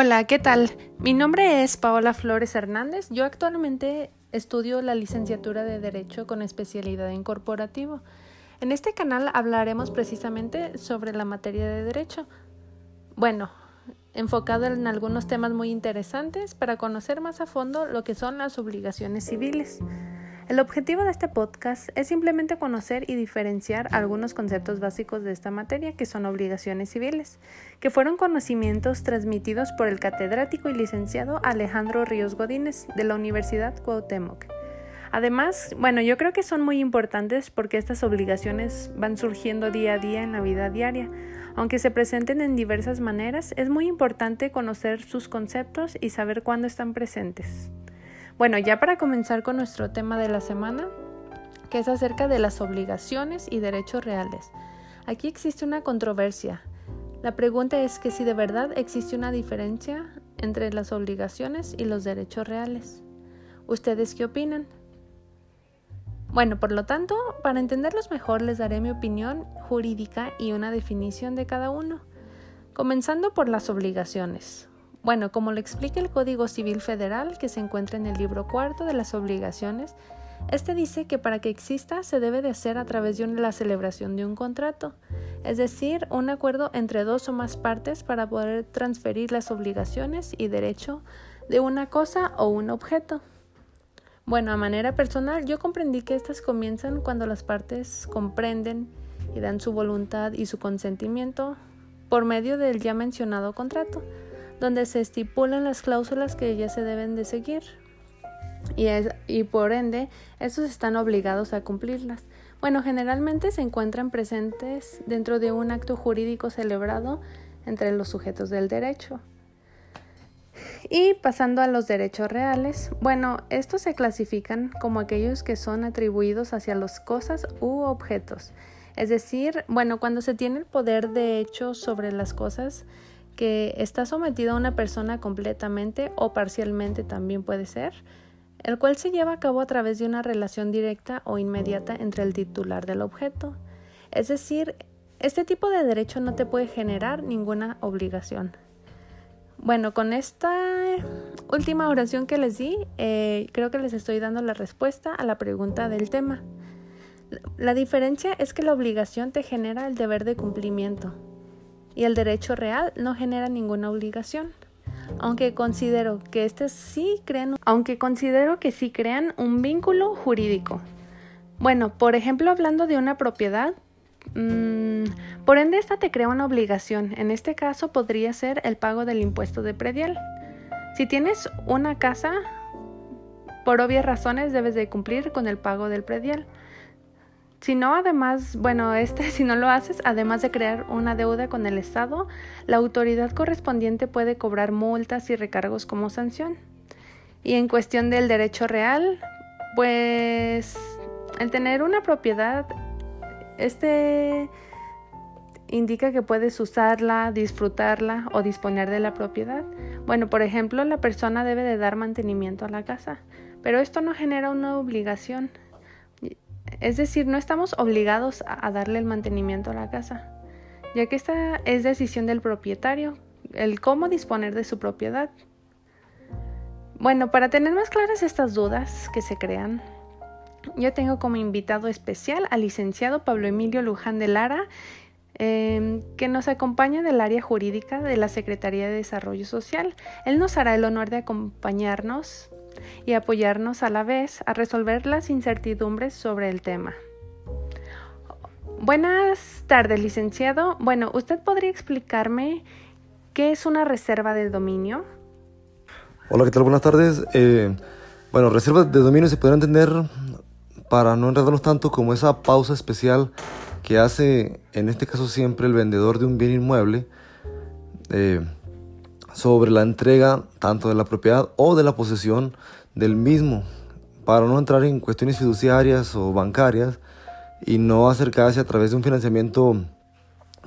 Hola, ¿qué tal? Mi nombre es Paola Flores Hernández. Yo actualmente estudio la licenciatura de Derecho con especialidad en corporativo. En este canal hablaremos precisamente sobre la materia de Derecho. Bueno, enfocado en algunos temas muy interesantes para conocer más a fondo lo que son las obligaciones civiles. El objetivo de este podcast es simplemente conocer y diferenciar algunos conceptos básicos de esta materia que son obligaciones civiles, que fueron conocimientos transmitidos por el catedrático y licenciado Alejandro Ríos Godínez de la Universidad Cuauhtémoc. Además, bueno, yo creo que son muy importantes porque estas obligaciones van surgiendo día a día en la vida diaria. Aunque se presenten en diversas maneras, es muy importante conocer sus conceptos y saber cuándo están presentes. Bueno, ya para comenzar con nuestro tema de la semana, que es acerca de las obligaciones y derechos reales. Aquí existe una controversia. La pregunta es que si de verdad existe una diferencia entre las obligaciones y los derechos reales. ¿Ustedes qué opinan? Bueno, por lo tanto, para entenderlos mejor les daré mi opinión jurídica y una definición de cada uno, comenzando por las obligaciones. Bueno, como lo explica el Código Civil Federal que se encuentra en el libro cuarto de las obligaciones, este dice que para que exista se debe de hacer a través de la celebración de un contrato, es decir, un acuerdo entre dos o más partes para poder transferir las obligaciones y derecho de una cosa o un objeto. Bueno, a manera personal, yo comprendí que estas comienzan cuando las partes comprenden y dan su voluntad y su consentimiento por medio del ya mencionado contrato donde se estipulan las cláusulas que ya se deben de seguir y, y por ende estos están obligados a cumplirlas. Bueno, generalmente se encuentran presentes dentro de un acto jurídico celebrado entre los sujetos del derecho. Y pasando a los derechos reales, bueno, estos se clasifican como aquellos que son atribuidos hacia las cosas u objetos. Es decir, bueno, cuando se tiene el poder de hecho sobre las cosas, que está sometido a una persona completamente o parcialmente también puede ser, el cual se lleva a cabo a través de una relación directa o inmediata entre el titular del objeto. Es decir, este tipo de derecho no te puede generar ninguna obligación. Bueno, con esta última oración que les di, eh, creo que les estoy dando la respuesta a la pregunta del tema. La diferencia es que la obligación te genera el deber de cumplimiento, y el derecho real no genera ninguna obligación. Aunque considero que este sí crean, aunque considero que sí crean un vínculo jurídico. Bueno, por ejemplo, hablando de una propiedad, mm, por ende esta te crea una obligación. En este caso podría ser el pago del impuesto de predial. Si tienes una casa, por obvias razones debes de cumplir con el pago del predial. Si no, además, bueno, este, si no lo haces, además de crear una deuda con el Estado, la autoridad correspondiente puede cobrar multas y recargos como sanción. Y en cuestión del derecho real, pues el tener una propiedad, este indica que puedes usarla, disfrutarla o disponer de la propiedad. Bueno, por ejemplo, la persona debe de dar mantenimiento a la casa, pero esto no genera una obligación, es decir, no estamos obligados a darle el mantenimiento a la casa, ya que esta es decisión del propietario, el cómo disponer de su propiedad. Bueno, para tener más claras estas dudas que se crean, yo tengo como invitado especial al licenciado Pablo Emilio Luján de Lara, em, que nos acompaña del área jurídica de la Secretaría de Desarrollo Social. Él nos hará el honor de acompañarnos y apoyarnos a la vez a resolver las incertidumbres sobre el tema. Buenas tardes, licenciado. Bueno, ¿usted podría explicarme qué es una reserva de dominio? Hola, ¿qué tal? Buenas tardes. Eh, bueno, reserva de dominio se podría entender para no enredarnos tanto como esa pausa especial que hace, en este caso siempre, el vendedor de un bien inmueble. Eh, sobre la entrega tanto de la propiedad o de la posesión del mismo, para no entrar en cuestiones fiduciarias o bancarias y no acercarse a través de un financiamiento,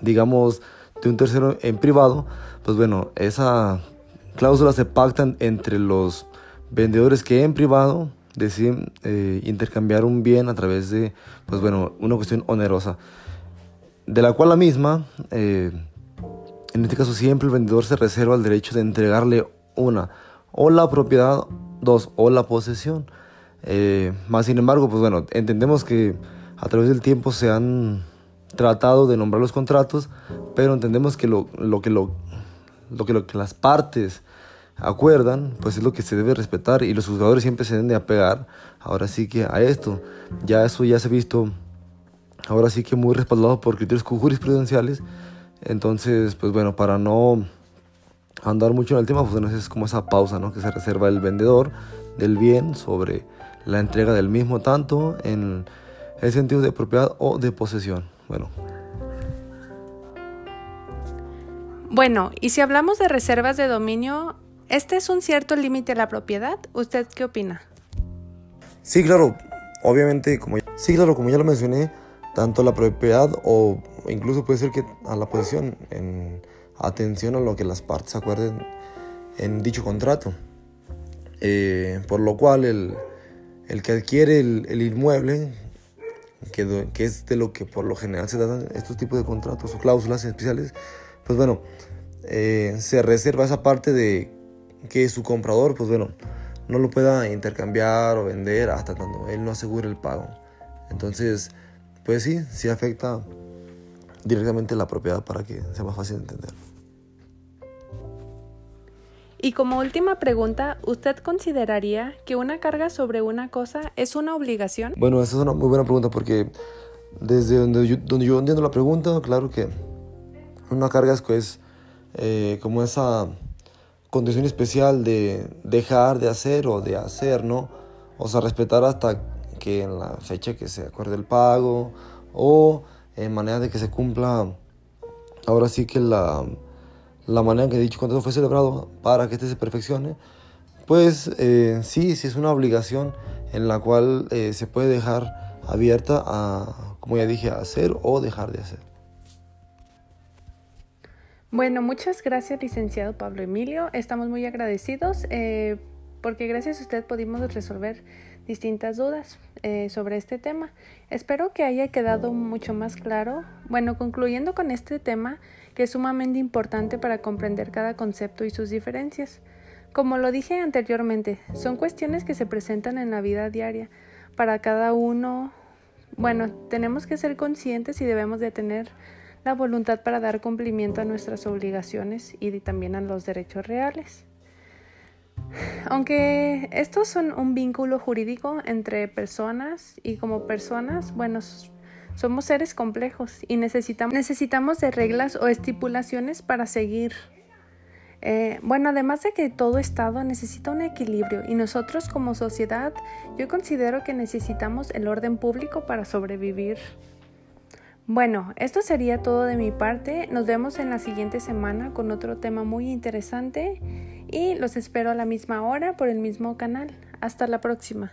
digamos, de un tercero en privado, pues bueno, esa cláusula se pacta entre los vendedores que en privado deciden eh, intercambiar un bien a través de, pues bueno, una cuestión onerosa, de la cual la misma... Eh, en este caso siempre el vendedor se reserva el derecho de entregarle una, o la propiedad, dos, o la posesión. Eh, más sin embargo, pues bueno, entendemos que a través del tiempo se han tratado de nombrar los contratos, pero entendemos que lo, lo que, lo, lo, que, lo que las partes acuerdan, pues es lo que se debe respetar y los juzgadores siempre se deben de apegar, ahora sí que a esto. Ya eso ya se ha visto, ahora sí que muy respaldado por criterios jurisprudenciales. Entonces, pues bueno, para no andar mucho en el tema, pues bueno, es como esa pausa ¿no? que se reserva el vendedor del bien sobre la entrega del mismo, tanto en el sentido de propiedad o de posesión. Bueno. Bueno, y si hablamos de reservas de dominio, ¿este es un cierto límite a la propiedad? ¿Usted qué opina? Sí, claro, obviamente, como ya, sí, claro, como ya lo mencioné, tanto la propiedad o incluso puede ser que a la posesión, en atención a lo que las partes acuerden en dicho contrato. Eh, por lo cual el, el que adquiere el, el inmueble que, que, es de lo que por lo general se dan estos tipos de contratos o cláusulas especiales, pues bueno, eh, se reserva esa parte de que su comprador, pues bueno, no lo pueda intercambiar o vender hasta cuando él no asegure el pago. Entonces, pues sí, sí afecta directamente la propiedad para que sea más fácil de entender. Y como última pregunta, ¿usted consideraría que una carga sobre una cosa es una obligación? Bueno, esa es una muy buena pregunta porque desde donde yo, donde entiendo la pregunta, claro que una carga es pues, eh, como esa condición especial de dejar de hacer o de hacer, ¿no? O sea, respetar hasta que en la fecha que se acuerde el pago o en manera de que se cumpla ahora sí que la la manera en que dicho contrato fue celebrado para que este se perfeccione, pues eh, sí, sí es una obligación en la cual eh, se puede dejar abierta a, como ya dije, hacer o dejar de hacer. Bueno, muchas gracias, licenciado Pablo Emilio. Estamos muy agradecidos eh, porque gracias a usted pudimos resolver distintas dudas eh, sobre este tema. Espero que haya quedado mucho más claro. Bueno, concluyendo con este tema, que es sumamente importante para comprender cada concepto y sus diferencias. Como lo dije anteriormente, son cuestiones que se presentan en la vida diaria. Para cada uno, bueno, tenemos que ser conscientes y debemos de tener la voluntad para dar cumplimiento a nuestras obligaciones y también a los derechos reales. Aunque estos son un vínculo jurídico entre personas y como personas, bueno, somos seres complejos y necesitamos, necesitamos de reglas o estipulaciones para seguir. Eh, bueno, además de que todo Estado necesita un equilibrio y nosotros como sociedad yo considero que necesitamos el orden público para sobrevivir. Bueno, esto sería todo de mi parte. Nos vemos en la siguiente semana con otro tema muy interesante y los espero a la misma hora por el mismo canal. Hasta la próxima.